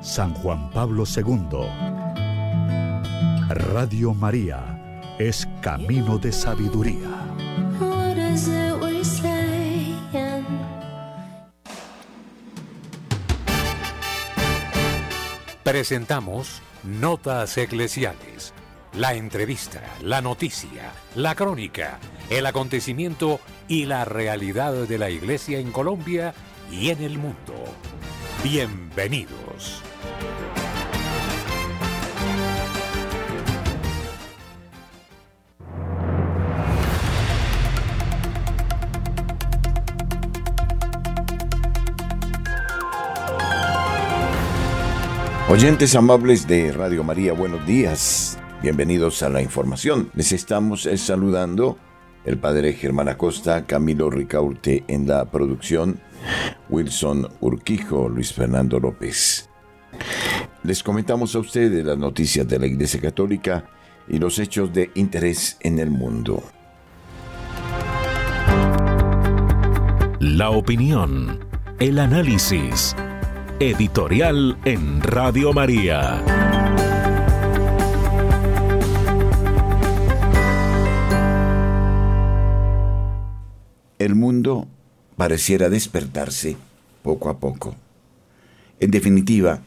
San Juan Pablo II. Radio María es camino de sabiduría. Presentamos Notas Eclesiales. La entrevista, la noticia, la crónica, el acontecimiento y la realidad de la Iglesia en Colombia y en el mundo. Bienvenidos. Oyentes amables de Radio María, buenos días. Bienvenidos a la información. Les estamos eh, saludando el padre Germán Acosta, Camilo Ricaurte en la producción Wilson Urquijo, Luis Fernando López. Les comentamos a ustedes las noticias de la Iglesia Católica y los hechos de interés en el mundo. La opinión, el análisis, editorial en Radio María. El mundo pareciera despertarse poco a poco. En definitiva,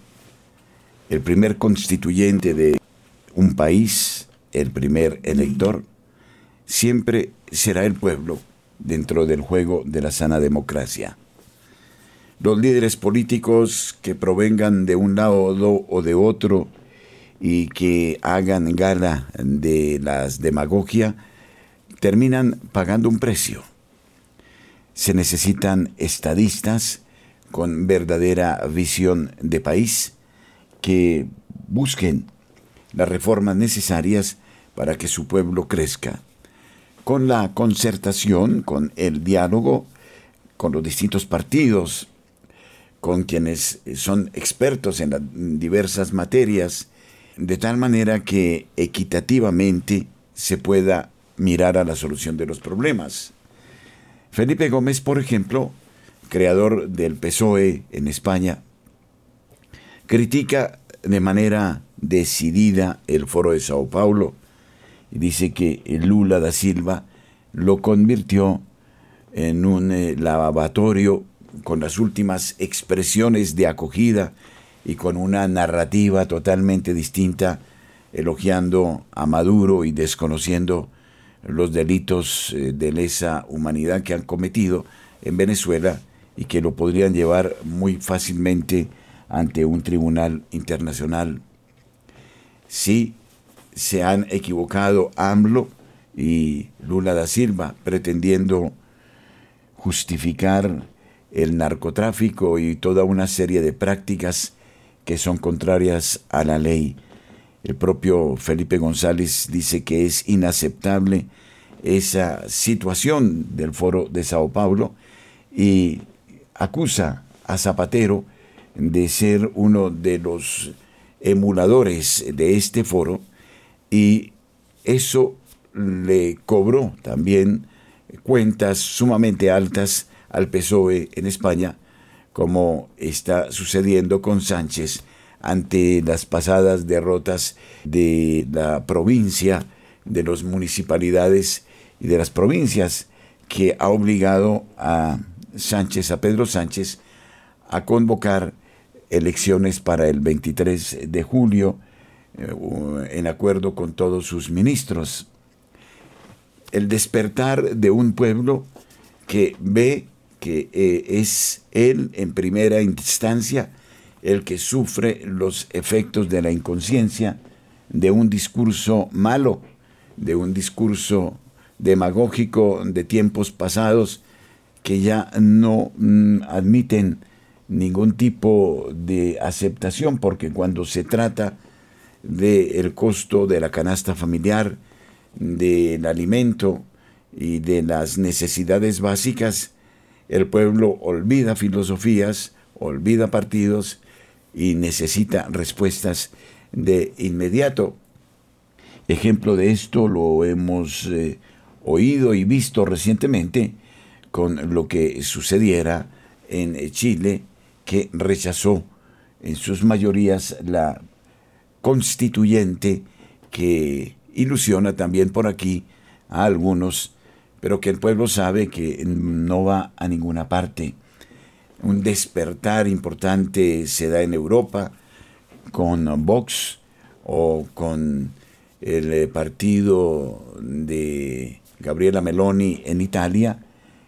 el primer constituyente de un país, el primer elector, siempre será el pueblo dentro del juego de la sana democracia. Los líderes políticos que provengan de un lado o de otro y que hagan gala de las demagogia, terminan pagando un precio se necesitan estadistas con verdadera visión de país que busquen las reformas necesarias para que su pueblo crezca. Con la concertación, con el diálogo, con los distintos partidos, con quienes son expertos en las diversas materias, de tal manera que equitativamente se pueda mirar a la solución de los problemas. Felipe Gómez, por ejemplo, creador del PSOE en España, critica de manera decidida el foro de Sao Paulo y dice que Lula da Silva lo convirtió en un eh, lavatorio con las últimas expresiones de acogida y con una narrativa totalmente distinta, elogiando a Maduro y desconociendo los delitos eh, de lesa humanidad que han cometido en Venezuela y que lo podrían llevar muy fácilmente ante un tribunal internacional. Sí, se han equivocado AMLO y Lula da Silva pretendiendo justificar el narcotráfico y toda una serie de prácticas que son contrarias a la ley. El propio Felipe González dice que es inaceptable esa situación del foro de Sao Paulo y acusa a Zapatero de ser uno de los emuladores de este foro y eso le cobró también cuentas sumamente altas al PSOE en España, como está sucediendo con Sánchez ante las pasadas derrotas de la provincia, de las municipalidades y de las provincias, que ha obligado a Sánchez, a Pedro Sánchez, a convocar elecciones para el 23 de julio eh, en acuerdo con todos sus ministros. El despertar de un pueblo que ve que eh, es él en primera instancia el que sufre los efectos de la inconsciencia, de un discurso malo, de un discurso demagógico de tiempos pasados que ya no mm, admiten ningún tipo de aceptación, porque cuando se trata del costo de la canasta familiar, del alimento y de las necesidades básicas, el pueblo olvida filosofías, olvida partidos y necesita respuestas de inmediato. Ejemplo de esto lo hemos eh, oído y visto recientemente con lo que sucediera en Chile, que rechazó en sus mayorías la constituyente que ilusiona también por aquí a algunos, pero que el pueblo sabe que no va a ninguna parte. Un despertar importante se da en Europa con Vox o con el eh, partido de Gabriela Meloni en Italia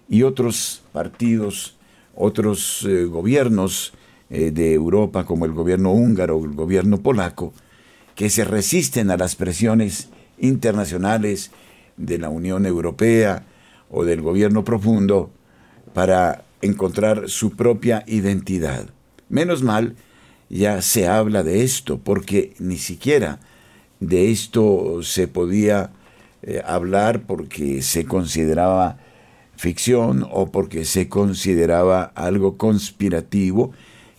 y otros partidos, otros eh, gobiernos eh, de Europa como el gobierno húngaro o el gobierno polaco, que se resisten a las presiones internacionales de la Unión Europea o del gobierno profundo para encontrar su propia identidad. Menos mal, ya se habla de esto, porque ni siquiera de esto se podía eh, hablar porque se consideraba ficción o porque se consideraba algo conspirativo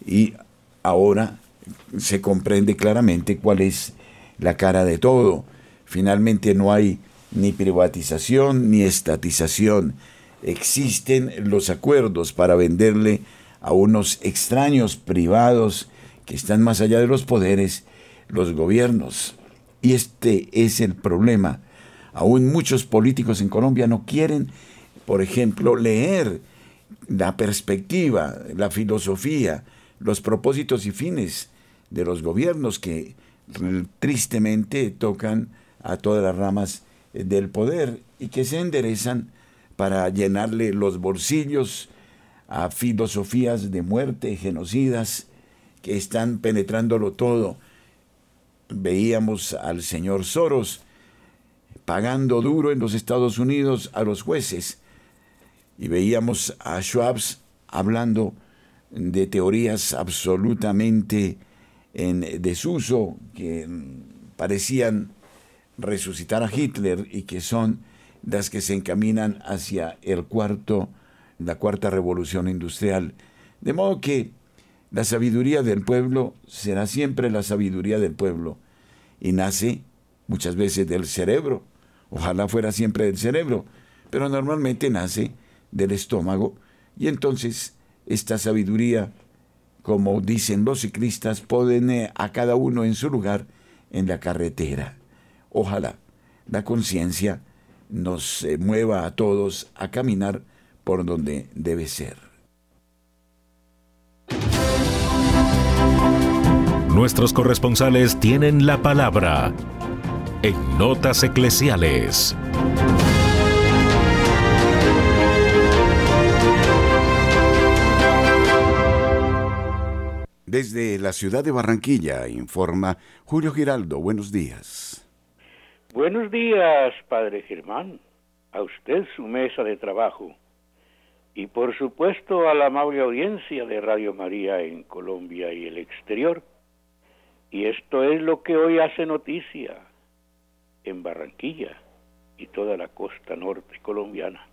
y ahora se comprende claramente cuál es la cara de todo. Finalmente no hay ni privatización ni estatización. Existen los acuerdos para venderle a unos extraños privados que están más allá de los poderes, los gobiernos. Y este es el problema. Aún muchos políticos en Colombia no quieren, por ejemplo, leer la perspectiva, la filosofía, los propósitos y fines de los gobiernos que tristemente tocan a todas las ramas del poder y que se enderezan para llenarle los bolsillos a filosofías de muerte, genocidas, que están penetrándolo todo. Veíamos al señor Soros pagando duro en los Estados Unidos a los jueces y veíamos a Schwabs hablando de teorías absolutamente en desuso que parecían resucitar a Hitler y que son las que se encaminan hacia el cuarto, la cuarta revolución industrial. De modo que la sabiduría del pueblo será siempre la sabiduría del pueblo y nace muchas veces del cerebro. Ojalá fuera siempre del cerebro, pero normalmente nace del estómago y entonces esta sabiduría, como dicen los ciclistas, pone a cada uno en su lugar en la carretera. Ojalá la conciencia nos eh, mueva a todos a caminar por donde debe ser. Nuestros corresponsales tienen la palabra en Notas Eclesiales. Desde la ciudad de Barranquilla informa Julio Giraldo. Buenos días. Buenos días, Padre Germán. A usted su mesa de trabajo. Y por supuesto a la amable audiencia de Radio María en Colombia y el exterior. Y esto es lo que hoy hace noticia en Barranquilla y toda la costa norte colombiana.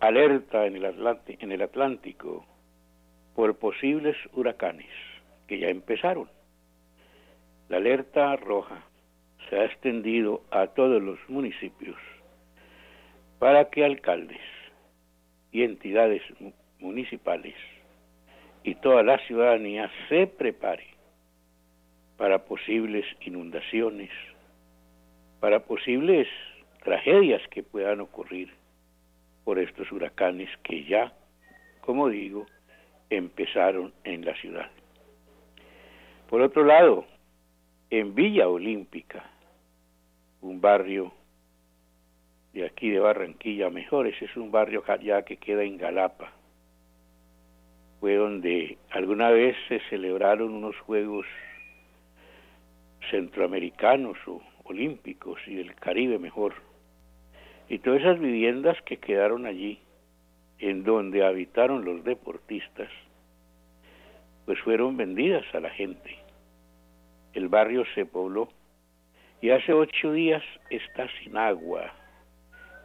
Alerta en el, en el Atlántico por posibles huracanes que ya empezaron. La alerta roja se ha extendido a todos los municipios para que alcaldes y entidades municipales y toda la ciudadanía se prepare para posibles inundaciones, para posibles tragedias que puedan ocurrir por estos huracanes que ya, como digo, empezaron en la ciudad. Por otro lado, en Villa Olímpica, un barrio de aquí de Barranquilla, mejor, ese es un barrio ya que queda en Galapa, fue donde alguna vez se celebraron unos Juegos Centroamericanos o Olímpicos y del Caribe mejor. Y todas esas viviendas que quedaron allí, en donde habitaron los deportistas, pues fueron vendidas a la gente. El barrio se pobló y hace ocho días está sin agua.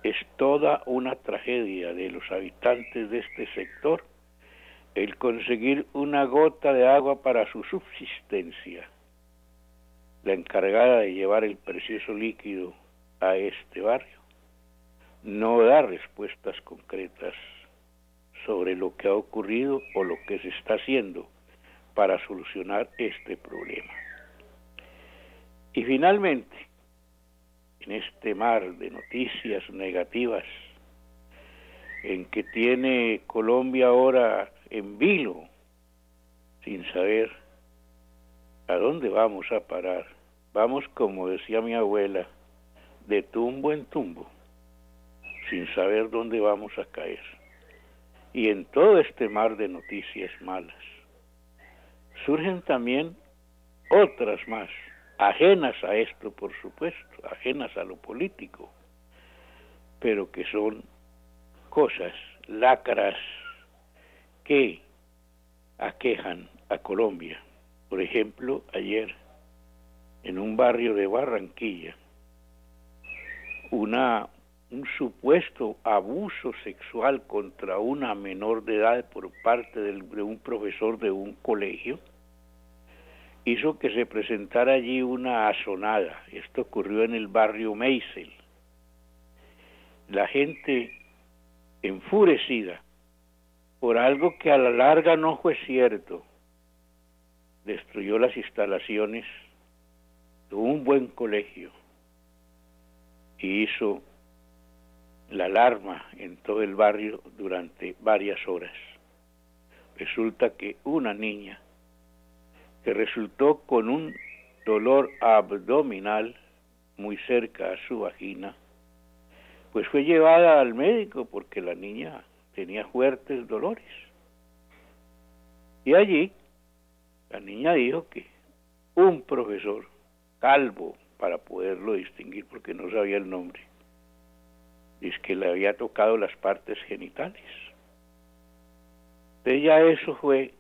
Es toda una tragedia de los habitantes de este sector el conseguir una gota de agua para su subsistencia. La encargada de llevar el precioso líquido a este barrio no da respuestas concretas sobre lo que ha ocurrido o lo que se está haciendo para solucionar este problema. Y finalmente, en este mar de noticias negativas en que tiene Colombia ahora en vilo, sin saber a dónde vamos a parar. Vamos, como decía mi abuela, de tumbo en tumbo, sin saber dónde vamos a caer. Y en todo este mar de noticias malas, surgen también otras más, ajenas a esto, por supuesto, ajenas a lo político, pero que son cosas, lacras, que aquejan a Colombia. Por ejemplo, ayer, en un barrio de Barranquilla, una, un supuesto abuso sexual contra una menor de edad por parte de un profesor de un colegio hizo que se presentara allí una asonada. Esto ocurrió en el barrio Meisel. La gente enfurecida por algo que a la larga no fue cierto, destruyó las instalaciones de un buen colegio y hizo la alarma en todo el barrio durante varias horas. Resulta que una niña que resultó con un dolor abdominal muy cerca a su vagina, pues fue llevada al médico porque la niña tenía fuertes dolores. Y allí la niña dijo que un profesor calvo, para poderlo distinguir porque no sabía el nombre, que le había tocado las partes genitales. Entonces ya eso fue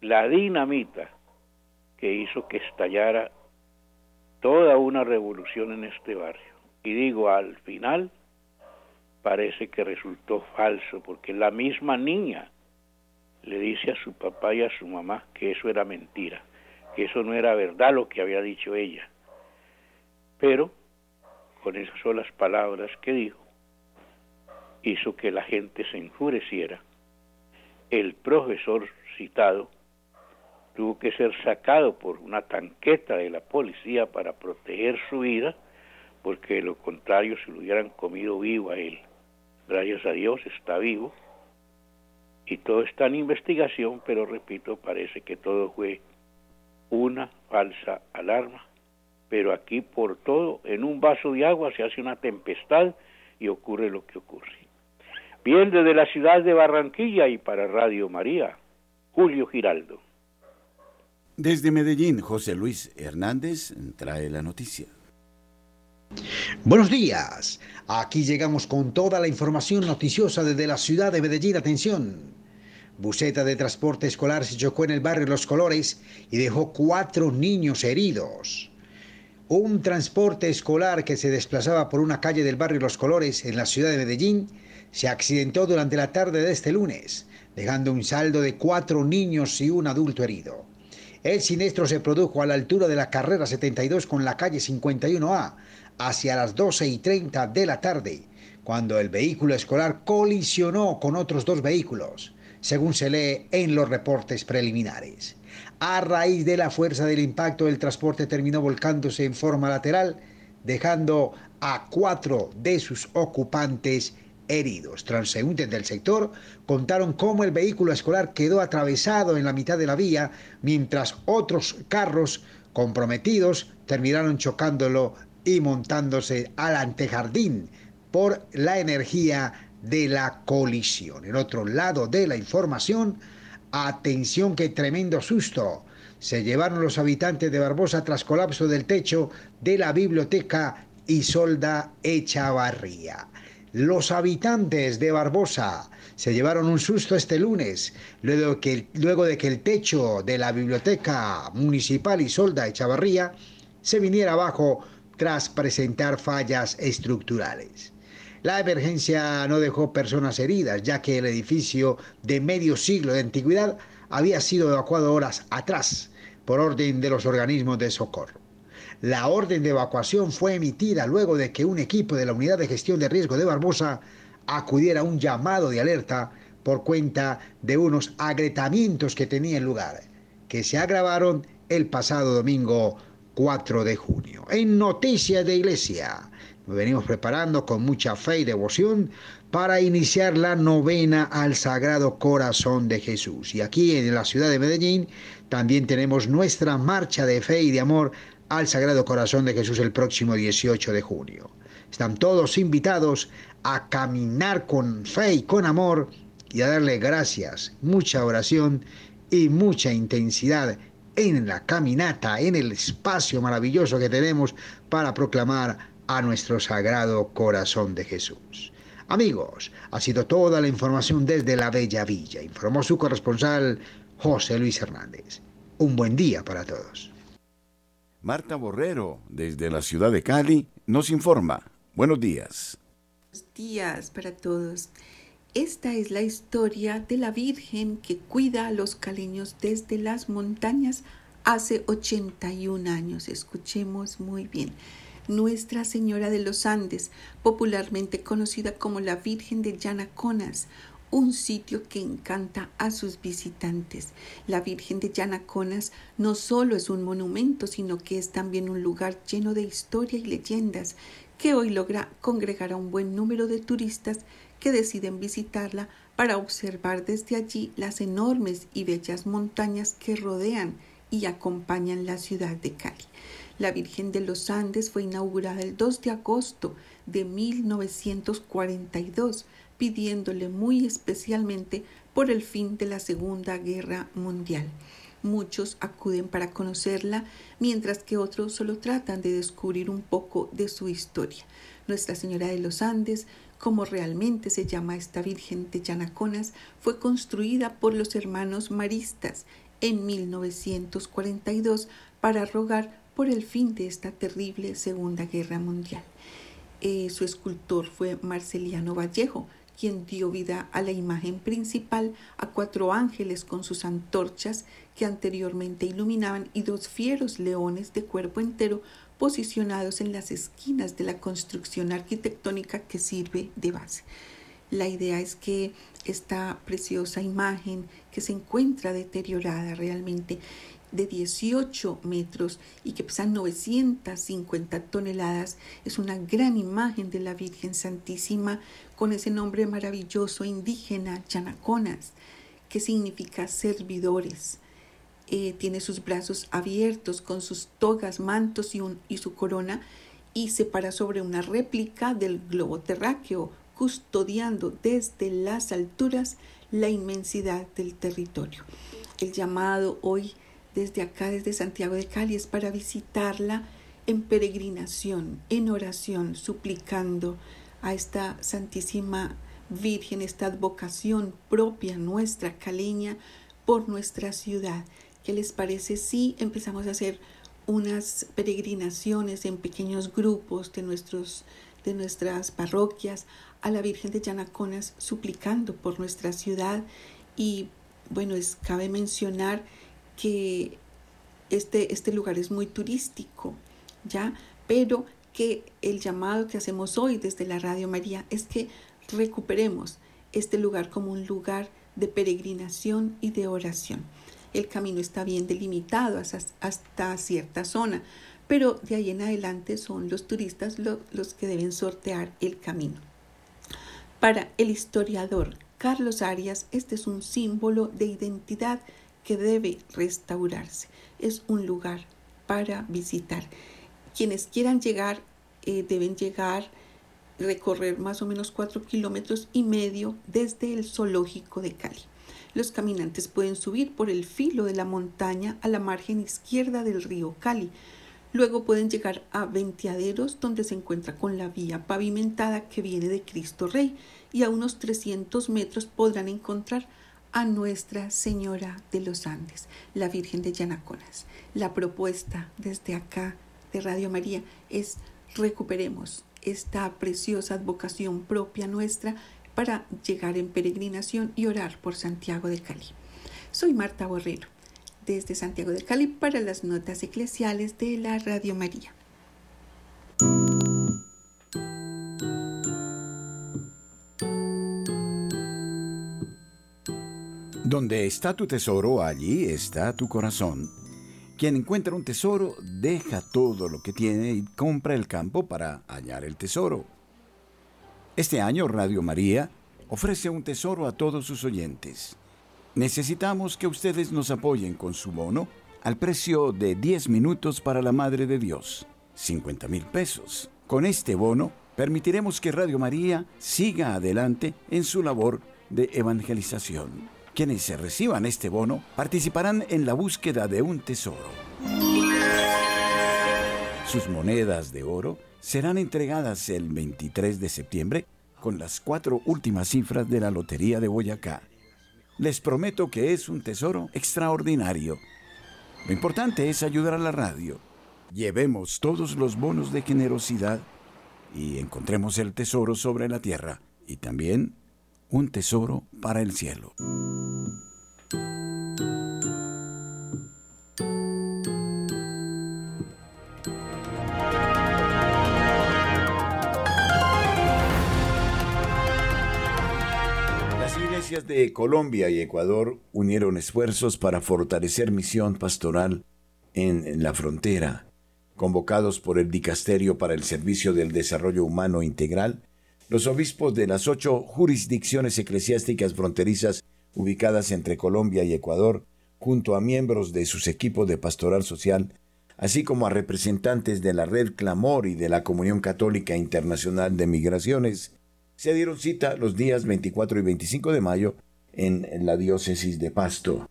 la dinamita que hizo que estallara toda una revolución en este barrio. Y digo, al final parece que resultó falso, porque la misma niña le dice a su papá y a su mamá que eso era mentira, que eso no era verdad lo que había dicho ella. Pero con esas solas palabras que dijo, hizo que la gente se enfureciera. El profesor citado tuvo que ser sacado por una tanqueta de la policía para proteger su vida, porque de lo contrario se lo hubieran comido vivo a él gracias a Dios está vivo y todo está en investigación, pero repito, parece que todo fue una falsa alarma. Pero aquí por todo, en un vaso de agua se hace una tempestad y ocurre lo que ocurre. Bien desde la ciudad de Barranquilla y para Radio María, Julio Giraldo. Desde Medellín, José Luis Hernández trae la noticia. Buenos días. Aquí llegamos con toda la información noticiosa desde la ciudad de Medellín. Atención. Buseta de transporte escolar se chocó en el barrio Los Colores y dejó cuatro niños heridos. Un transporte escolar que se desplazaba por una calle del barrio Los Colores en la ciudad de Medellín se accidentó durante la tarde de este lunes, dejando un saldo de cuatro niños y un adulto herido. El siniestro se produjo a la altura de la carrera 72 con la calle 51A, hacia las 12 y 30 de la tarde, cuando el vehículo escolar colisionó con otros dos vehículos, según se lee en los reportes preliminares. A raíz de la fuerza del impacto, el transporte terminó volcándose en forma lateral, dejando a cuatro de sus ocupantes heridos. Transeúntes del sector contaron cómo el vehículo escolar quedó atravesado en la mitad de la vía, mientras otros carros comprometidos terminaron chocándolo y montándose al antejardín por la energía de la colisión. En otro lado de la información, atención que tremendo susto. Se llevaron los habitantes de Barbosa tras colapso del techo de la biblioteca Isolda Echavarría. Los habitantes de Barbosa se llevaron un susto este lunes, luego, que, de que el techo de la biblioteca municipal Isolda Echavarría se viniera abajo tras presentar fallas estructurales. La emergencia no dejó personas heridas, ya que el edificio de medio siglo de antigüedad había sido evacuado horas atrás por orden de los organismos de socorro. La orden de evacuación fue emitida luego de que un equipo de la Unidad de Gestión de Riesgo de Barbosa acudiera a un llamado de alerta por cuenta de unos agretamientos que tenían lugar que se agravaron el pasado domingo 4 de junio. En Noticias de Iglesia, nos venimos preparando con mucha fe y devoción para iniciar la novena al Sagrado Corazón de Jesús. Y aquí en la ciudad de Medellín también tenemos nuestra marcha de fe y de amor al Sagrado Corazón de Jesús el próximo 18 de junio. Están todos invitados a caminar con fe y con amor y a darle gracias, mucha oración y mucha intensidad en la caminata, en el espacio maravilloso que tenemos para proclamar a nuestro sagrado corazón de Jesús. Amigos, ha sido toda la información desde la Bella Villa, informó su corresponsal José Luis Hernández. Un buen día para todos. Marta Borrero, desde la ciudad de Cali, nos informa. Buenos días. Buenos días para todos. Esta es la historia de la Virgen que cuida a los caleños desde las montañas hace 81 años. Escuchemos muy bien. Nuestra Señora de los Andes, popularmente conocida como la Virgen de Yanaconas, un sitio que encanta a sus visitantes. La Virgen de Yanaconas no solo es un monumento, sino que es también un lugar lleno de historia y leyendas que hoy logra congregar a un buen número de turistas que deciden visitarla para observar desde allí las enormes y bellas montañas que rodean y acompañan la ciudad de Cali. La Virgen de los Andes fue inaugurada el 2 de agosto de 1942, pidiéndole muy especialmente por el fin de la Segunda Guerra Mundial. Muchos acuden para conocerla, mientras que otros solo tratan de descubrir un poco de su historia. Nuestra Señora de los Andes como realmente se llama esta Virgen de Yanaconas, fue construida por los hermanos maristas en 1942 para rogar por el fin de esta terrible Segunda Guerra Mundial. Eh, su escultor fue Marceliano Vallejo, quien dio vida a la imagen principal a cuatro ángeles con sus antorchas que anteriormente iluminaban y dos fieros leones de cuerpo entero posicionados en las esquinas de la construcción arquitectónica que sirve de base. La idea es que esta preciosa imagen que se encuentra deteriorada realmente de 18 metros y que pesa 950 toneladas, es una gran imagen de la Virgen Santísima con ese nombre maravilloso indígena, Chanaconas, que significa servidores. Eh, tiene sus brazos abiertos con sus togas, mantos y, y su corona y se para sobre una réplica del globo terráqueo, custodiando desde las alturas la inmensidad del territorio. El llamado hoy desde acá, desde Santiago de Cali, es para visitarla en peregrinación, en oración, suplicando a esta Santísima Virgen, esta advocación propia nuestra caleña por nuestra ciudad ¿Qué les parece si empezamos a hacer unas peregrinaciones en pequeños grupos de, nuestros, de nuestras parroquias a la Virgen de Yanaconas suplicando por nuestra ciudad? Y bueno, es, cabe mencionar que este, este lugar es muy turístico, ¿ya? Pero que el llamado que hacemos hoy desde la Radio María es que recuperemos este lugar como un lugar de peregrinación y de oración el camino está bien delimitado hasta, cierta zona, pero de ahí en adelante son los turistas los que deben sortear el camino. Para el historiador Carlos Arias, este es un símbolo de identidad que debe restaurarse. Es un lugar para visitar. Quienes quieran llegar eh, deben llegar, recorrer más o menos cuatro kilómetros y medio desde el zoológico de Cali. Los caminantes pueden subir por el filo de la montaña a la margen izquierda del río Cali. Luego pueden llegar a Ventiaderos, donde se encuentra con la vía pavimentada que viene de Cristo Rey, y a unos 300 metros podrán encontrar a Nuestra Señora de los Andes, la Virgen de Yanaconas. La propuesta desde acá de Radio María es recuperemos esta preciosa advocación propia nuestra para llegar en peregrinación y orar por Santiago de Cali. Soy Marta Borrero, desde Santiago de Cali para las notas eclesiales de la Radio María. Donde está tu tesoro, allí está tu corazón. Quien encuentra un tesoro deja todo lo que tiene y compra el campo para hallar el tesoro. Este año Radio María ofrece un tesoro a todos sus oyentes. Necesitamos que ustedes nos apoyen con su bono al precio de 10 minutos para la Madre de Dios, 50 mil pesos. Con este bono permitiremos que Radio María siga adelante en su labor de evangelización. Quienes se reciban este bono participarán en la búsqueda de un tesoro. Sus monedas de oro serán entregadas el 23 de septiembre con las cuatro últimas cifras de la Lotería de Boyacá. Les prometo que es un tesoro extraordinario. Lo importante es ayudar a la radio. Llevemos todos los bonos de generosidad y encontremos el tesoro sobre la tierra y también un tesoro para el cielo. de Colombia y Ecuador unieron esfuerzos para fortalecer misión pastoral en la frontera. Convocados por el Dicasterio para el Servicio del Desarrollo Humano Integral, los obispos de las ocho jurisdicciones eclesiásticas fronterizas ubicadas entre Colombia y Ecuador, junto a miembros de sus equipos de pastoral social, así como a representantes de la Red Clamor y de la Comunión Católica Internacional de Migraciones, se dieron cita los días 24 y 25 de mayo en la diócesis de Pasto.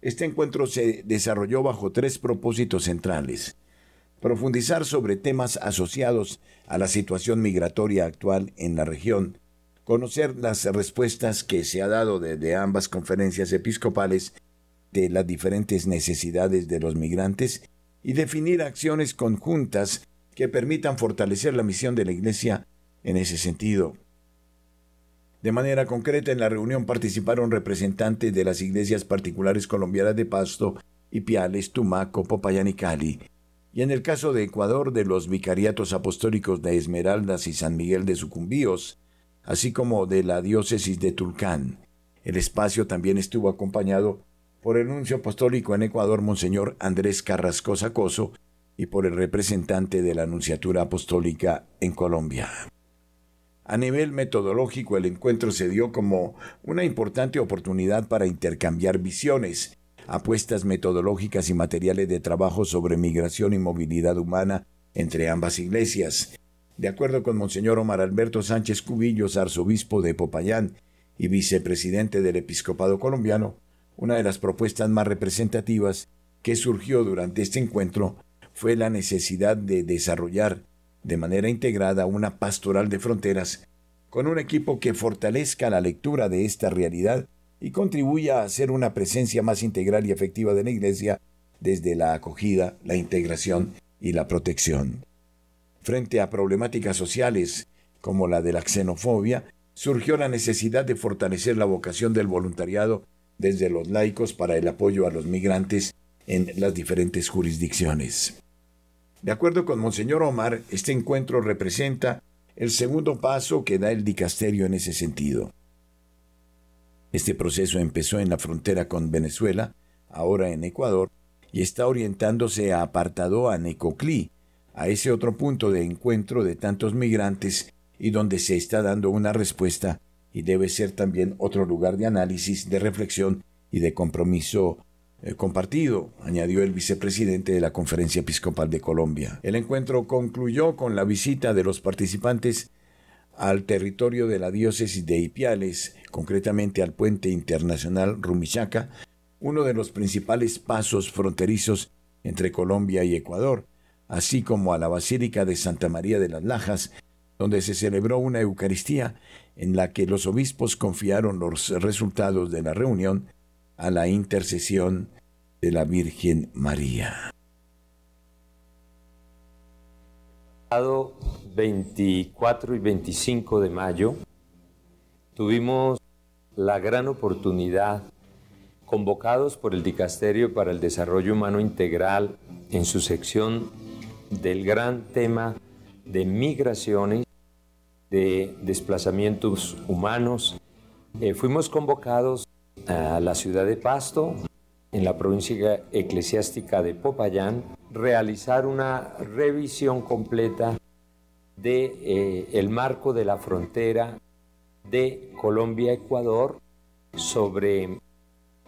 Este encuentro se desarrolló bajo tres propósitos centrales. Profundizar sobre temas asociados a la situación migratoria actual en la región, conocer las respuestas que se ha dado desde ambas conferencias episcopales de las diferentes necesidades de los migrantes y definir acciones conjuntas que permitan fortalecer la misión de la Iglesia en ese sentido. De manera concreta, en la reunión participaron representantes de las iglesias particulares colombianas de Pasto, Ipiales, Tumaco, Popayán y Cali, y en el caso de Ecuador de los vicariatos apostólicos de Esmeraldas y San Miguel de Sucumbíos, así como de la diócesis de Tulcán. El espacio también estuvo acompañado por el nuncio apostólico en Ecuador, Monseñor Andrés Carrasco Sacoso, y por el representante de la Anunciatura Apostólica en Colombia. A nivel metodológico, el encuentro se dio como una importante oportunidad para intercambiar visiones, apuestas metodológicas y materiales de trabajo sobre migración y movilidad humana entre ambas iglesias. De acuerdo con Monseñor Omar Alberto Sánchez Cubillos, arzobispo de Popayán y vicepresidente del Episcopado colombiano, una de las propuestas más representativas que surgió durante este encuentro fue la necesidad de desarrollar de manera integrada una pastoral de fronteras con un equipo que fortalezca la lectura de esta realidad y contribuya a hacer una presencia más integral y efectiva de la Iglesia desde la acogida, la integración y la protección. Frente a problemáticas sociales como la de la xenofobia, surgió la necesidad de fortalecer la vocación del voluntariado desde los laicos para el apoyo a los migrantes en las diferentes jurisdicciones. De acuerdo con Monseñor Omar, este encuentro representa el segundo paso que da el dicasterio en ese sentido. Este proceso empezó en la frontera con Venezuela, ahora en Ecuador, y está orientándose a apartado a Necoclí, a ese otro punto de encuentro de tantos migrantes y donde se está dando una respuesta y debe ser también otro lugar de análisis, de reflexión y de compromiso eh, compartido, añadió el vicepresidente de la Conferencia Episcopal de Colombia. El encuentro concluyó con la visita de los participantes al territorio de la diócesis de Ipiales, concretamente al puente internacional Rumichaca, uno de los principales pasos fronterizos entre Colombia y Ecuador, así como a la Basílica de Santa María de las Lajas, donde se celebró una Eucaristía en la que los obispos confiaron los resultados de la reunión a la intercesión de la Virgen María. 24 y 25 de mayo tuvimos la gran oportunidad, convocados por el Dicasterio para el Desarrollo Humano Integral en su sección del gran tema de migraciones, de desplazamientos humanos, eh, fuimos convocados a la ciudad de Pasto, en la provincia eclesiástica de Popayán, realizar una revisión completa de eh, el marco de la frontera de Colombia-Ecuador sobre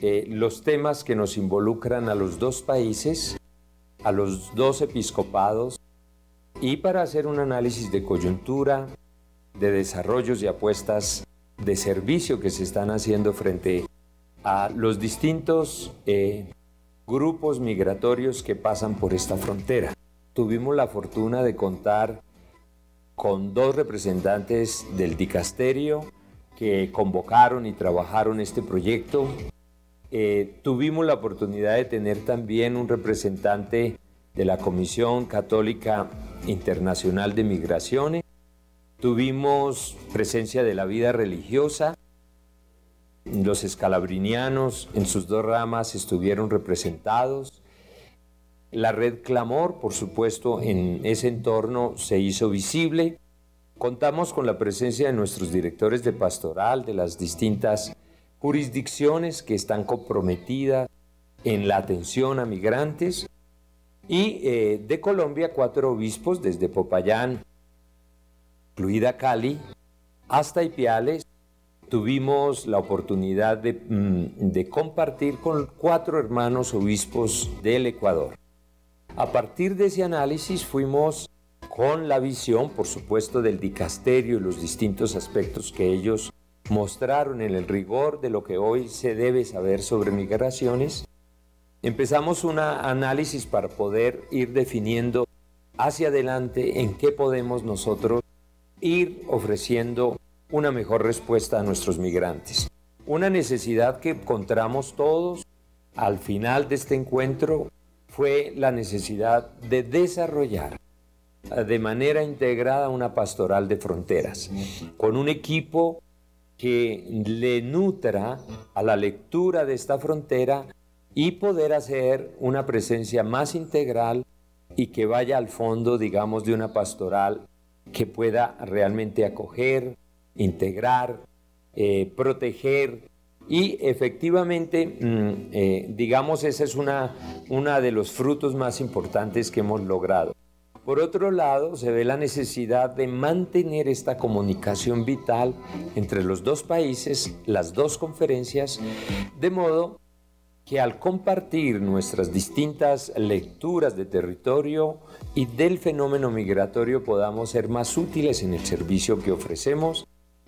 eh, los temas que nos involucran a los dos países, a los dos episcopados, y para hacer un análisis de coyuntura, de desarrollos y apuestas de servicio que se están haciendo frente a los distintos eh, grupos migratorios que pasan por esta frontera. Tuvimos la fortuna de contar con dos representantes del dicasterio que convocaron y trabajaron este proyecto. Eh, tuvimos la oportunidad de tener también un representante de la Comisión Católica Internacional de Migraciones. Tuvimos presencia de la vida religiosa. Los escalabrinianos en sus dos ramas estuvieron representados. La red Clamor, por supuesto, en ese entorno se hizo visible. Contamos con la presencia de nuestros directores de pastoral de las distintas jurisdicciones que están comprometidas en la atención a migrantes y eh, de Colombia cuatro obispos desde Popayán, incluida Cali, hasta Ipiales. Tuvimos la oportunidad de, mm, de compartir con cuatro hermanos obispos del Ecuador. A partir de ese análisis fuimos con la visión, por supuesto, del dicasterio y los distintos aspectos que ellos mostraron en el rigor de lo que hoy se debe saber sobre migraciones, empezamos un análisis para poder ir definiendo hacia adelante en qué podemos nosotros ir ofreciendo una mejor respuesta a nuestros migrantes. Una necesidad que encontramos todos al final de este encuentro fue la necesidad de desarrollar de manera integrada una pastoral de fronteras, con un equipo que le nutra a la lectura de esta frontera y poder hacer una presencia más integral y que vaya al fondo, digamos, de una pastoral que pueda realmente acoger, integrar, eh, proteger y efectivamente, mm, eh, digamos, ese es una, una de los frutos más importantes que hemos logrado. Por otro lado, se ve la necesidad de mantener esta comunicación vital entre los dos países, las dos conferencias, de modo que al compartir nuestras distintas lecturas de territorio y del fenómeno migratorio podamos ser más útiles en el servicio que ofrecemos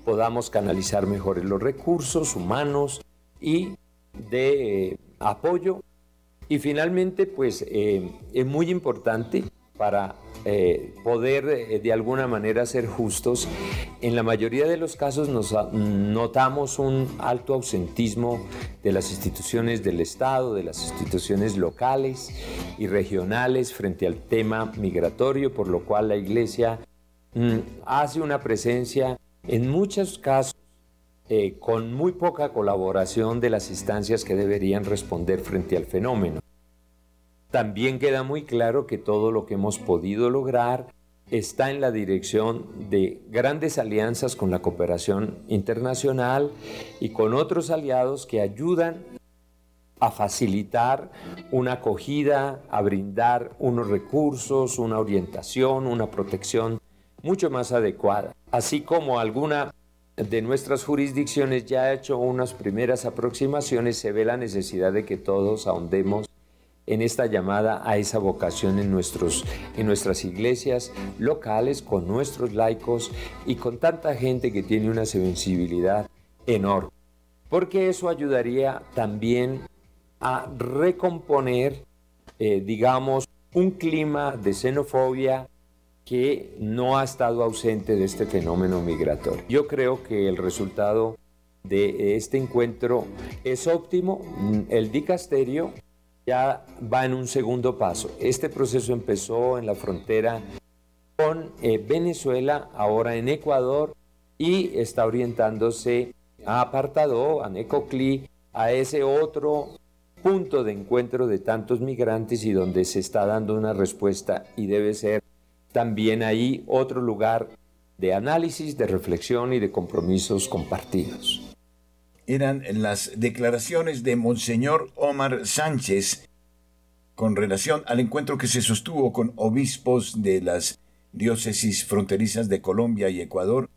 podamos canalizar mejor los recursos humanos y de eh, apoyo. Y finalmente, pues eh, es muy importante para eh, poder de alguna manera ser justos. En la mayoría de los casos nos notamos un alto ausentismo de las instituciones del Estado, de las instituciones locales y regionales frente al tema migratorio, por lo cual la Iglesia mm, hace una presencia en muchos casos eh, con muy poca colaboración de las instancias que deberían responder frente al fenómeno. También queda muy claro que todo lo que hemos podido lograr está en la dirección de grandes alianzas con la cooperación internacional y con otros aliados que ayudan a facilitar una acogida, a brindar unos recursos, una orientación, una protección mucho más adecuada, así como alguna de nuestras jurisdicciones ya ha hecho unas primeras aproximaciones, se ve la necesidad de que todos ahondemos en esta llamada a esa vocación en, nuestros, en nuestras iglesias locales, con nuestros laicos y con tanta gente que tiene una sensibilidad enorme. Porque eso ayudaría también a recomponer, eh, digamos, un clima de xenofobia, que no ha estado ausente de este fenómeno migratorio. Yo creo que el resultado de este encuentro es óptimo. El dicasterio ya va en un segundo paso. Este proceso empezó en la frontera con eh, Venezuela, ahora en Ecuador, y está orientándose a Apartado, a Necoclí, a ese otro punto de encuentro de tantos migrantes y donde se está dando una respuesta y debe ser también ahí otro lugar de análisis, de reflexión y de compromisos compartidos. eran las declaraciones de Monseñor Omar Sánchez con relación al encuentro que se sostuvo con obispos de las diócesis fronterizas de Colombia y Ecuador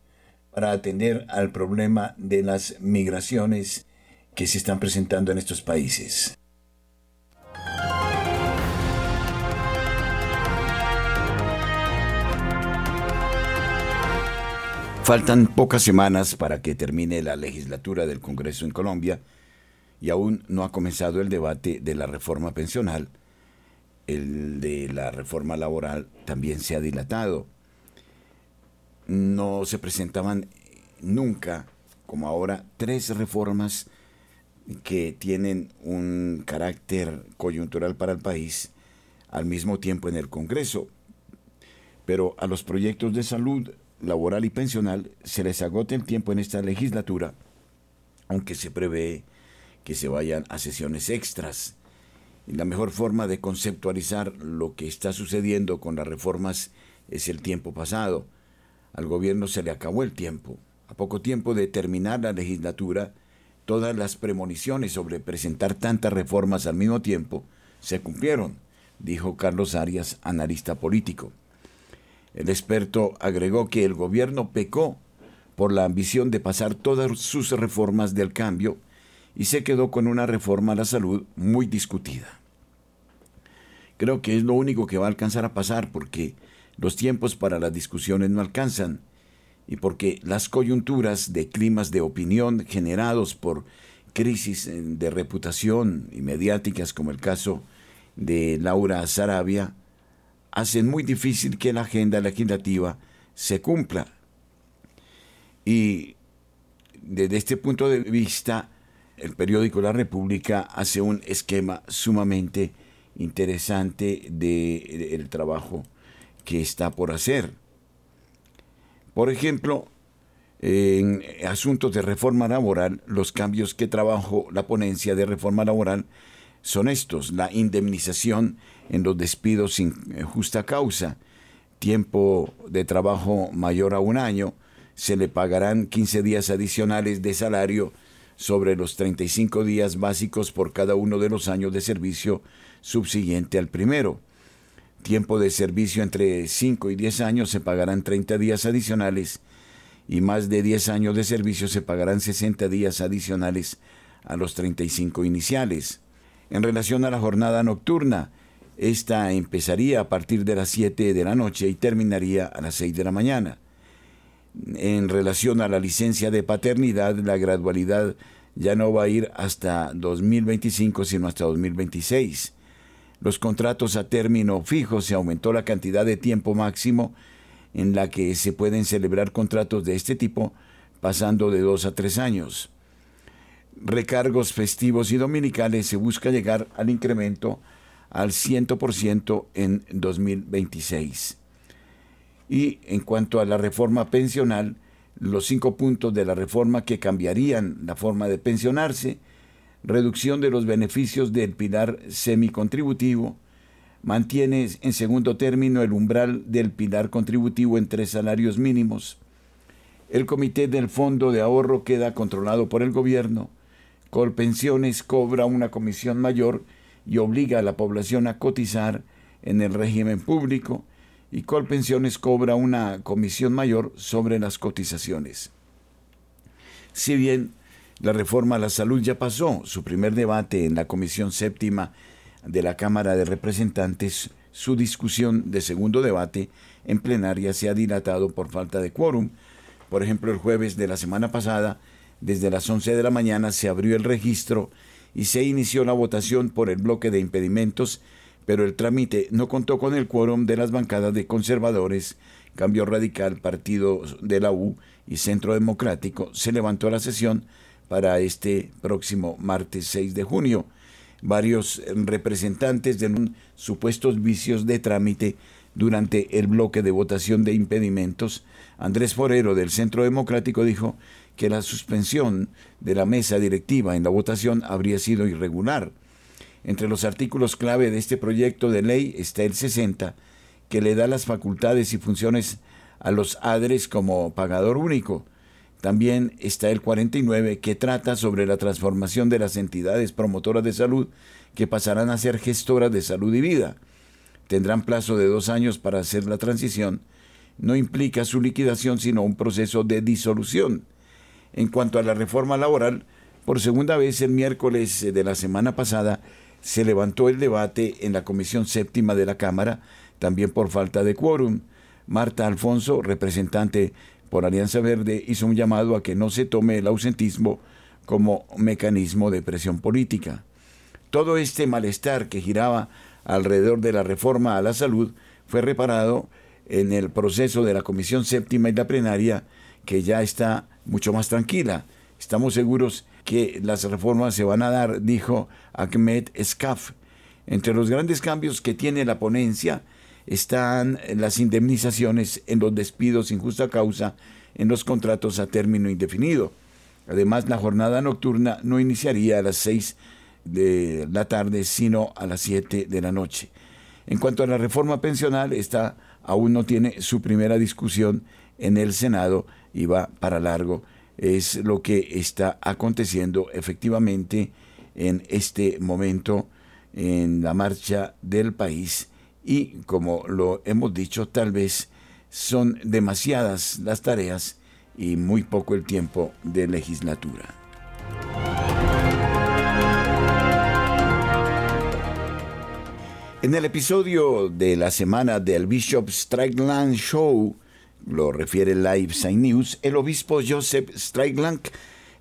para atender al problema de las migraciones que se están presentando en estos países. Faltan pocas semanas para que termine la legislatura del Congreso en Colombia y aún no ha comenzado el debate de la reforma pensional. El de la reforma laboral también se ha dilatado. No se presentaban nunca, como ahora, tres reformas que tienen un carácter coyuntural para el país al mismo tiempo en el Congreso. Pero a los proyectos de salud, laboral y pensional se les agote el tiempo en esta legislatura, aunque se prevé que se vayan a sesiones extras. La mejor forma de conceptualizar lo que está sucediendo con las reformas es el tiempo pasado. Al gobierno se le acabó el tiempo. A poco tiempo de terminar la legislatura, todas las premoniciones sobre presentar tantas reformas al mismo tiempo se cumplieron, dijo Carlos Arias, analista político. El experto agregó que el gobierno pecó por la ambición de pasar todas sus reformas del cambio y se quedó con una reforma a la salud muy discutida. Creo que es lo único que va a alcanzar a pasar porque los tiempos para las discusiones no alcanzan y porque las coyunturas de climas de opinión generados por crisis de reputación y mediáticas como el caso de Laura Sarabia hacen muy difícil que la agenda legislativa se cumpla. Y desde este punto de vista, el periódico La República hace un esquema sumamente interesante del trabajo que está por hacer. Por ejemplo, en asuntos de reforma laboral, los cambios que trabajó la ponencia de reforma laboral son estos, la indemnización en los despidos sin eh, justa causa, tiempo de trabajo mayor a un año, se le pagarán 15 días adicionales de salario sobre los 35 días básicos por cada uno de los años de servicio subsiguiente al primero. Tiempo de servicio entre 5 y 10 años se pagarán 30 días adicionales y más de 10 años de servicio se pagarán 60 días adicionales a los 35 iniciales. En relación a la jornada nocturna, esta empezaría a partir de las 7 de la noche y terminaría a las 6 de la mañana. En relación a la licencia de paternidad, la gradualidad ya no va a ir hasta 2025, sino hasta 2026. Los contratos a término fijo se aumentó la cantidad de tiempo máximo en la que se pueden celebrar contratos de este tipo, pasando de dos a tres años recargos festivos y dominicales se busca llegar al incremento al 100% en 2026. Y en cuanto a la reforma pensional, los cinco puntos de la reforma que cambiarían la forma de pensionarse, reducción de los beneficios del pilar semicontributivo, mantiene en segundo término el umbral del pilar contributivo en tres salarios mínimos, el comité del fondo de ahorro queda controlado por el gobierno, Colpensiones cobra una comisión mayor y obliga a la población a cotizar en el régimen público y Colpensiones cobra una comisión mayor sobre las cotizaciones. Si bien la reforma a la salud ya pasó su primer debate en la Comisión Séptima de la Cámara de Representantes, su discusión de segundo debate en plenaria se ha dilatado por falta de quórum. Por ejemplo, el jueves de la semana pasada, desde las 11 de la mañana se abrió el registro y se inició la votación por el bloque de impedimentos, pero el trámite no contó con el quórum de las bancadas de conservadores, Cambio Radical, Partido de la U y Centro Democrático. Se levantó la sesión para este próximo martes 6 de junio. Varios representantes de supuestos vicios de trámite durante el bloque de votación de impedimentos, Andrés Forero del Centro Democrático dijo que la suspensión de la mesa directiva en la votación habría sido irregular. Entre los artículos clave de este proyecto de ley está el 60, que le da las facultades y funciones a los ADRES como pagador único. También está el 49 que trata sobre la transformación de las entidades promotoras de salud que pasarán a ser gestoras de salud y vida. Tendrán plazo de dos años para hacer la transición. No implica su liquidación sino un proceso de disolución. En cuanto a la reforma laboral, por segunda vez el miércoles de la semana pasada se levantó el debate en la Comisión Séptima de la Cámara, también por falta de quórum. Marta Alfonso, representante por Alianza Verde, hizo un llamado a que no se tome el ausentismo como mecanismo de presión política. Todo este malestar que giraba alrededor de la reforma a la salud fue reparado en el proceso de la Comisión Séptima y la plenaria, que ya está mucho más tranquila. Estamos seguros que las reformas se van a dar, dijo Ahmed Skaf. Entre los grandes cambios que tiene la ponencia están las indemnizaciones en los despidos sin justa causa en los contratos a término indefinido. Además, la jornada nocturna no iniciaría a las 6 de la tarde, sino a las 7 de la noche. En cuanto a la reforma pensional, esta aún no tiene su primera discusión en el Senado y va para largo es lo que está aconteciendo efectivamente en este momento en la marcha del país y como lo hemos dicho tal vez son demasiadas las tareas y muy poco el tiempo de legislatura. En el episodio de la semana del Bishop Strikeland Show, lo refiere Live News, el obispo Joseph Strickland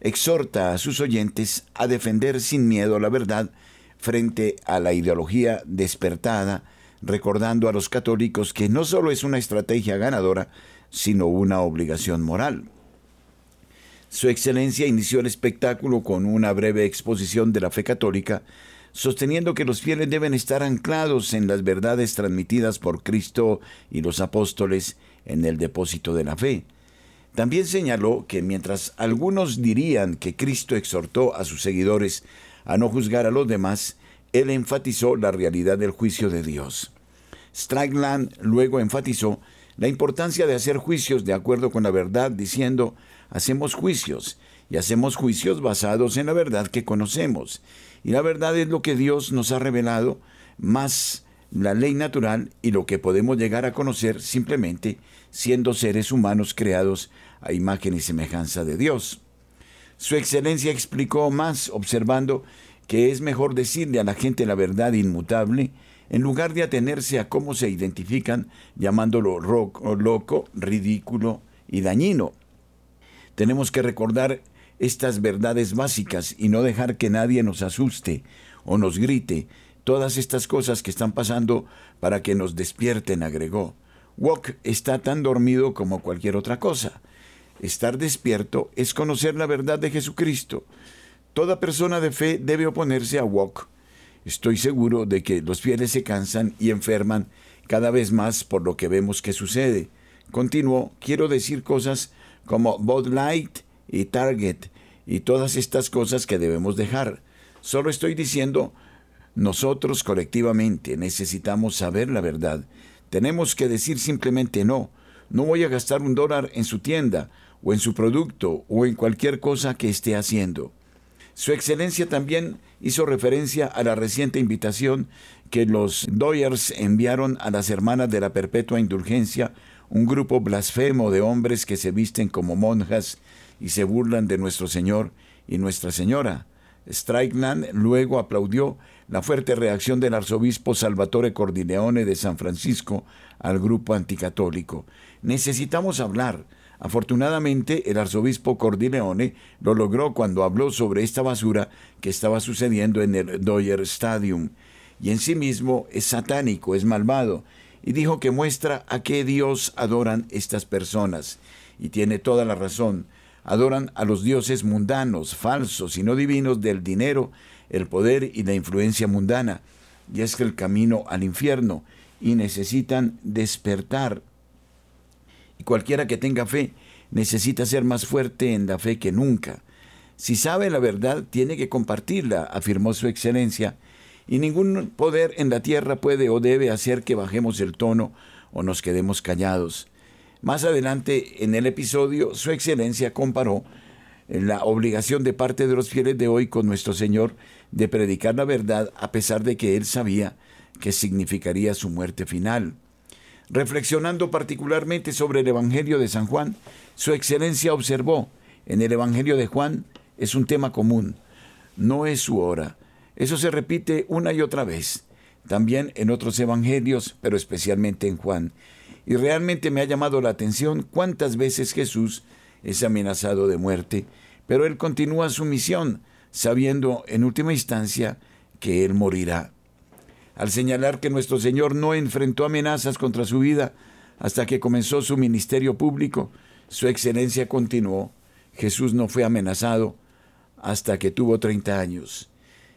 exhorta a sus oyentes a defender sin miedo la verdad frente a la ideología despertada, recordando a los católicos que no solo es una estrategia ganadora, sino una obligación moral. Su excelencia inició el espectáculo con una breve exposición de la fe católica, sosteniendo que los fieles deben estar anclados en las verdades transmitidas por Cristo y los apóstoles en el depósito de la fe. También señaló que mientras algunos dirían que Cristo exhortó a sus seguidores a no juzgar a los demás, él enfatizó la realidad del juicio de Dios. Stragland luego enfatizó la importancia de hacer juicios de acuerdo con la verdad, diciendo, hacemos juicios, y hacemos juicios basados en la verdad que conocemos. Y la verdad es lo que Dios nos ha revelado, más la ley natural y lo que podemos llegar a conocer simplemente siendo seres humanos creados a imagen y semejanza de Dios. Su excelencia explicó más observando que es mejor decirle a la gente la verdad inmutable en lugar de atenerse a cómo se identifican llamándolo loco, ridículo y dañino. Tenemos que recordar estas verdades básicas y no dejar que nadie nos asuste o nos grite todas estas cosas que están pasando para que nos despierten, agregó. Wok está tan dormido como cualquier otra cosa. Estar despierto es conocer la verdad de Jesucristo. Toda persona de fe debe oponerse a Wok. Estoy seguro de que los fieles se cansan y enferman cada vez más por lo que vemos que sucede. Continuó, quiero decir cosas como Bud Light y Target y todas estas cosas que debemos dejar. Solo estoy diciendo nosotros colectivamente necesitamos saber la verdad. Tenemos que decir simplemente no. No voy a gastar un dólar en su tienda, o en su producto, o en cualquier cosa que esté haciendo. Su excelencia también hizo referencia a la reciente invitación que los Doyers enviaron a las hermanas de la Perpetua Indulgencia, un grupo blasfemo de hombres que se visten como monjas y se burlan de nuestro Señor y Nuestra Señora. Strickland luego aplaudió la fuerte reacción del arzobispo Salvatore Cordileone de San Francisco al grupo anticatólico. Necesitamos hablar. Afortunadamente, el arzobispo Cordileone lo logró cuando habló sobre esta basura que estaba sucediendo en el Doyer Stadium. Y en sí mismo es satánico, es malvado, y dijo que muestra a qué Dios adoran estas personas. Y tiene toda la razón adoran a los dioses mundanos, falsos y no divinos del dinero, el poder y la influencia mundana. Y es que el camino al infierno y necesitan despertar. Y cualquiera que tenga fe necesita ser más fuerte en la fe que nunca. Si sabe la verdad, tiene que compartirla, afirmó su excelencia, y ningún poder en la tierra puede o debe hacer que bajemos el tono o nos quedemos callados. Más adelante en el episodio, Su Excelencia comparó la obligación de parte de los fieles de hoy con nuestro Señor de predicar la verdad a pesar de que Él sabía que significaría su muerte final. Reflexionando particularmente sobre el Evangelio de San Juan, Su Excelencia observó, en el Evangelio de Juan es un tema común, no es su hora. Eso se repite una y otra vez, también en otros Evangelios, pero especialmente en Juan. Y realmente me ha llamado la atención cuántas veces Jesús es amenazado de muerte, pero él continúa su misión, sabiendo en última instancia que él morirá. Al señalar que nuestro Señor no enfrentó amenazas contra su vida hasta que comenzó su ministerio público, su excelencia continuó. Jesús no fue amenazado hasta que tuvo 30 años.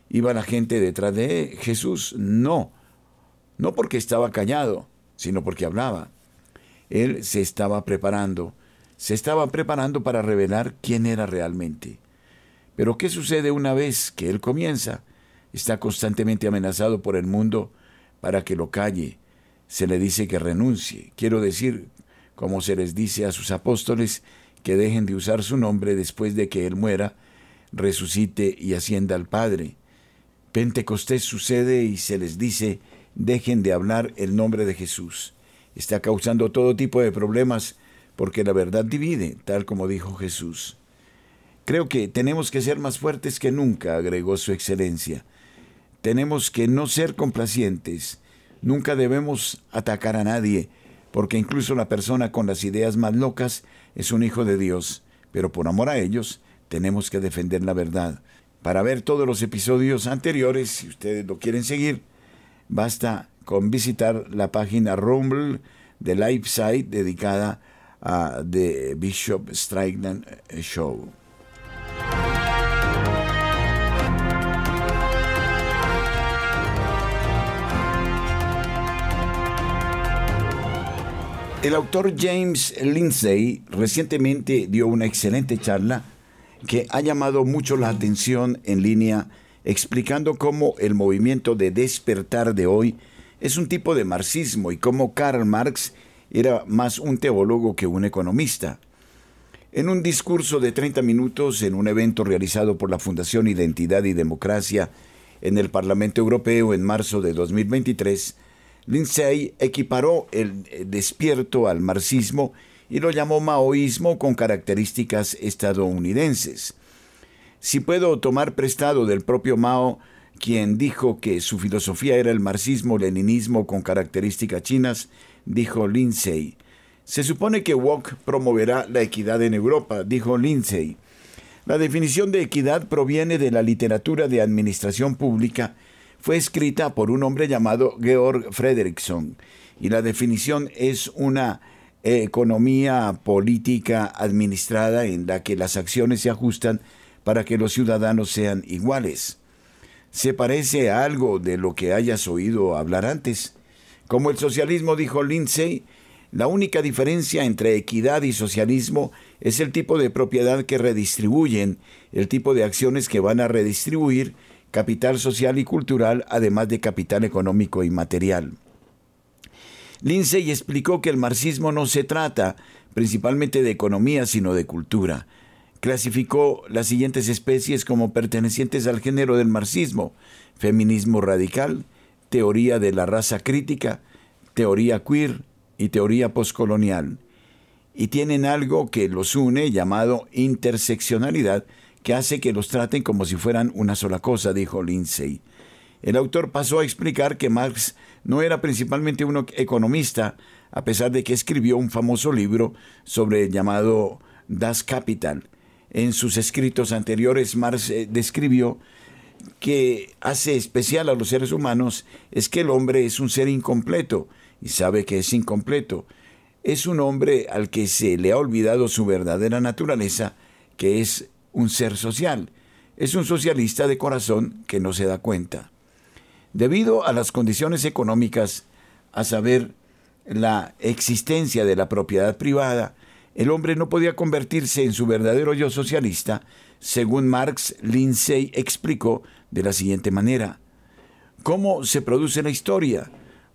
¿Iba la gente detrás de Jesús? No, no porque estaba callado, sino porque hablaba. Él se estaba preparando, se estaba preparando para revelar quién era realmente. Pero ¿qué sucede una vez que Él comienza? Está constantemente amenazado por el mundo para que lo calle. Se le dice que renuncie. Quiero decir, como se les dice a sus apóstoles, que dejen de usar su nombre después de que Él muera, resucite y ascienda al Padre. Pentecostés sucede y se les dice, dejen de hablar el nombre de Jesús. Está causando todo tipo de problemas porque la verdad divide, tal como dijo Jesús. Creo que tenemos que ser más fuertes que nunca, agregó su excelencia. Tenemos que no ser complacientes. Nunca debemos atacar a nadie, porque incluso la persona con las ideas más locas es un hijo de Dios, pero por amor a ellos tenemos que defender la verdad. Para ver todos los episodios anteriores, si ustedes lo quieren seguir, basta con visitar la página Rumble de LiveSite dedicada a The Bishop Strickland Show. El autor James Lindsay recientemente dio una excelente charla que ha llamado mucho la atención en línea explicando cómo el movimiento de despertar de hoy es un tipo de marxismo y cómo Karl Marx era más un teólogo que un economista. En un discurso de 30 minutos en un evento realizado por la Fundación Identidad y Democracia en el Parlamento Europeo en marzo de 2023, Lindsay equiparó el despierto al marxismo y lo llamó maoísmo con características estadounidenses. Si puedo tomar prestado del propio Mao, quien dijo que su filosofía era el marxismo-leninismo con características chinas, dijo Lindsay. Se supone que Wok promoverá la equidad en Europa, dijo Lindsay. La definición de equidad proviene de la literatura de administración pública fue escrita por un hombre llamado Georg Fredrickson y la definición es una economía política administrada en la que las acciones se ajustan para que los ciudadanos sean iguales. ¿Se parece a algo de lo que hayas oído hablar antes? Como el socialismo dijo Lindsay, la única diferencia entre equidad y socialismo es el tipo de propiedad que redistribuyen, el tipo de acciones que van a redistribuir capital social y cultural, además de capital económico y material. Lindsay explicó que el marxismo no se trata principalmente de economía, sino de cultura. Clasificó las siguientes especies como pertenecientes al género del marxismo, feminismo radical, teoría de la raza crítica, teoría queer y teoría postcolonial. Y tienen algo que los une llamado interseccionalidad, que hace que los traten como si fueran una sola cosa, dijo Lindsay. El autor pasó a explicar que Marx no era principalmente un economista, a pesar de que escribió un famoso libro sobre el llamado Das Kapital. En sus escritos anteriores, Marx eh, describió que hace especial a los seres humanos es que el hombre es un ser incompleto y sabe que es incompleto. Es un hombre al que se le ha olvidado su verdadera naturaleza, que es un ser social. Es un socialista de corazón que no se da cuenta. Debido a las condiciones económicas, a saber, la existencia de la propiedad privada, el hombre no podía convertirse en su verdadero yo socialista, según Marx Lindsay explicó de la siguiente manera. ¿Cómo se produce la historia?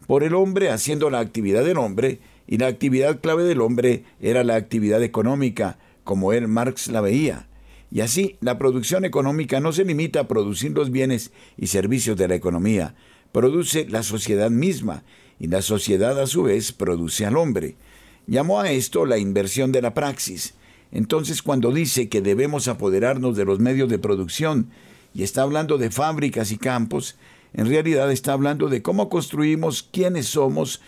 Por el hombre haciendo la actividad del hombre y la actividad clave del hombre era la actividad económica, como él Marx la veía. Y así, la producción económica no se limita a producir los bienes y servicios de la economía, produce la sociedad misma, y la sociedad a su vez produce al hombre. Llamó a esto la inversión de la praxis. Entonces, cuando dice que debemos apoderarnos de los medios de producción y está hablando de fábricas y campos, en realidad está hablando de cómo construimos quiénes somos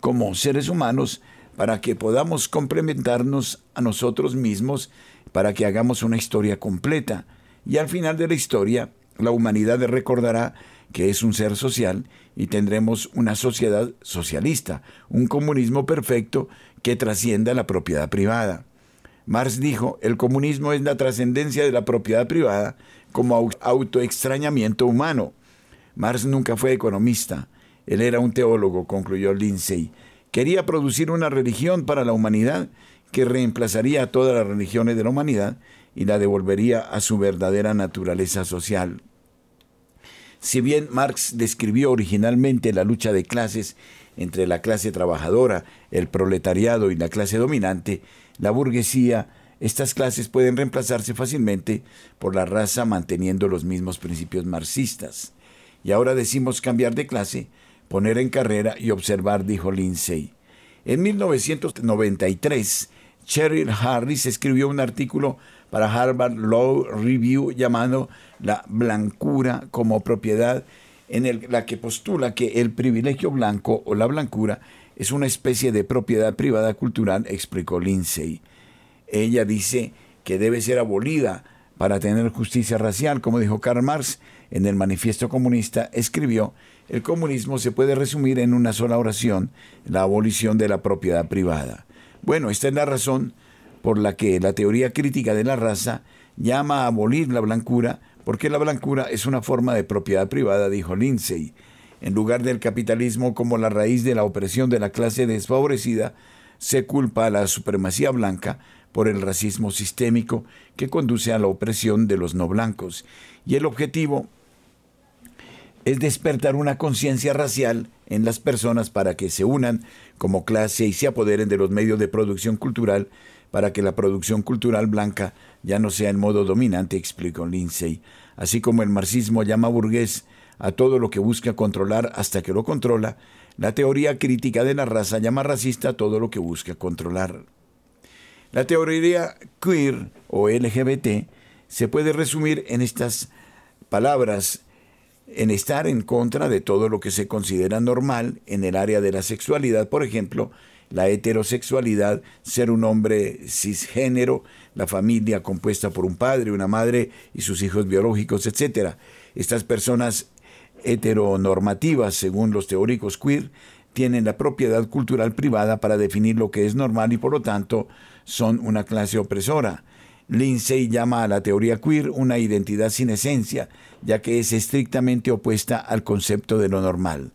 como seres humanos para que podamos complementarnos a nosotros mismos, para que hagamos una historia completa. Y al final de la historia, la humanidad recordará que es un ser social y tendremos una sociedad socialista, un comunismo perfecto que trascienda la propiedad privada. Marx dijo, el comunismo es la trascendencia de la propiedad privada como autoextrañamiento humano. Marx nunca fue economista, él era un teólogo, concluyó Lindsay. Quería producir una religión para la humanidad que reemplazaría a todas las religiones de la humanidad y la devolvería a su verdadera naturaleza social. Si bien Marx describió originalmente la lucha de clases entre la clase trabajadora, el proletariado y la clase dominante, la burguesía, estas clases pueden reemplazarse fácilmente por la raza manteniendo los mismos principios marxistas. Y ahora decimos cambiar de clase, poner en carrera y observar, dijo Lindsay. En 1993, Cheryl Harris escribió un artículo para Harvard Law Review llamado La blancura como propiedad, en el, la que postula que el privilegio blanco o la blancura es una especie de propiedad privada cultural, explicó Lindsay. Ella dice que debe ser abolida para tener justicia racial, como dijo Karl Marx en el Manifiesto Comunista, escribió, el comunismo se puede resumir en una sola oración, la abolición de la propiedad privada. Bueno, esta es la razón por la que la teoría crítica de la raza llama a abolir la blancura, porque la blancura es una forma de propiedad privada, dijo Lindsay. En lugar del capitalismo como la raíz de la opresión de la clase desfavorecida, se culpa a la supremacía blanca por el racismo sistémico que conduce a la opresión de los no blancos. Y el objetivo es despertar una conciencia racial en las personas para que se unan como clase y se apoderen de los medios de producción cultural para que la producción cultural blanca ya no sea en modo dominante, explicó Lindsay. Así como el marxismo llama burgués a todo lo que busca controlar hasta que lo controla, la teoría crítica de la raza llama racista a todo lo que busca controlar. La teoría queer o LGBT se puede resumir en estas palabras, en estar en contra de todo lo que se considera normal en el área de la sexualidad, por ejemplo, la heterosexualidad, ser un hombre cisgénero, la familia compuesta por un padre, una madre y sus hijos biológicos, etc. Estas personas heteronormativas, según los teóricos queer, tienen la propiedad cultural privada para definir lo que es normal y por lo tanto son una clase opresora. Lindsay llama a la teoría queer una identidad sin esencia, ya que es estrictamente opuesta al concepto de lo normal.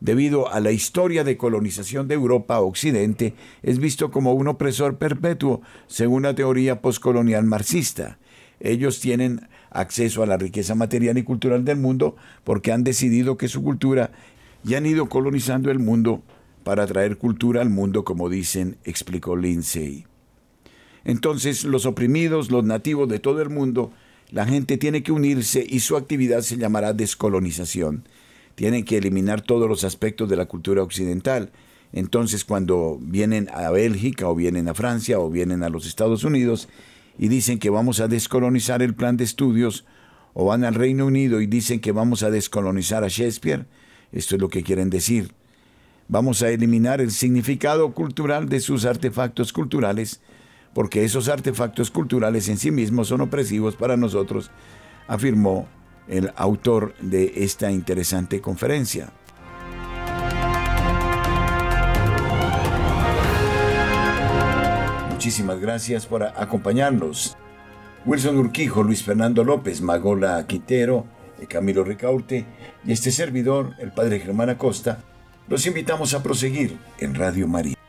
Debido a la historia de colonización de Europa Occidente, es visto como un opresor perpetuo, según la teoría postcolonial marxista. Ellos tienen acceso a la riqueza material y cultural del mundo porque han decidido que su cultura y han ido colonizando el mundo para traer cultura al mundo, como dicen, explicó Lindsay. Entonces, los oprimidos, los nativos de todo el mundo, la gente tiene que unirse y su actividad se llamará descolonización. Tienen que eliminar todos los aspectos de la cultura occidental. Entonces, cuando vienen a Bélgica o vienen a Francia o vienen a los Estados Unidos y dicen que vamos a descolonizar el plan de estudios, o van al Reino Unido y dicen que vamos a descolonizar a Shakespeare, esto es lo que quieren decir. Vamos a eliminar el significado cultural de sus artefactos culturales, porque esos artefactos culturales en sí mismos son opresivos para nosotros, afirmó el autor de esta interesante conferencia. Muchísimas gracias por acompañarnos. Wilson Urquijo, Luis Fernando López, Magola Quintero, Camilo Ricaurte y este servidor, el padre Germán Acosta, los invitamos a proseguir en Radio María.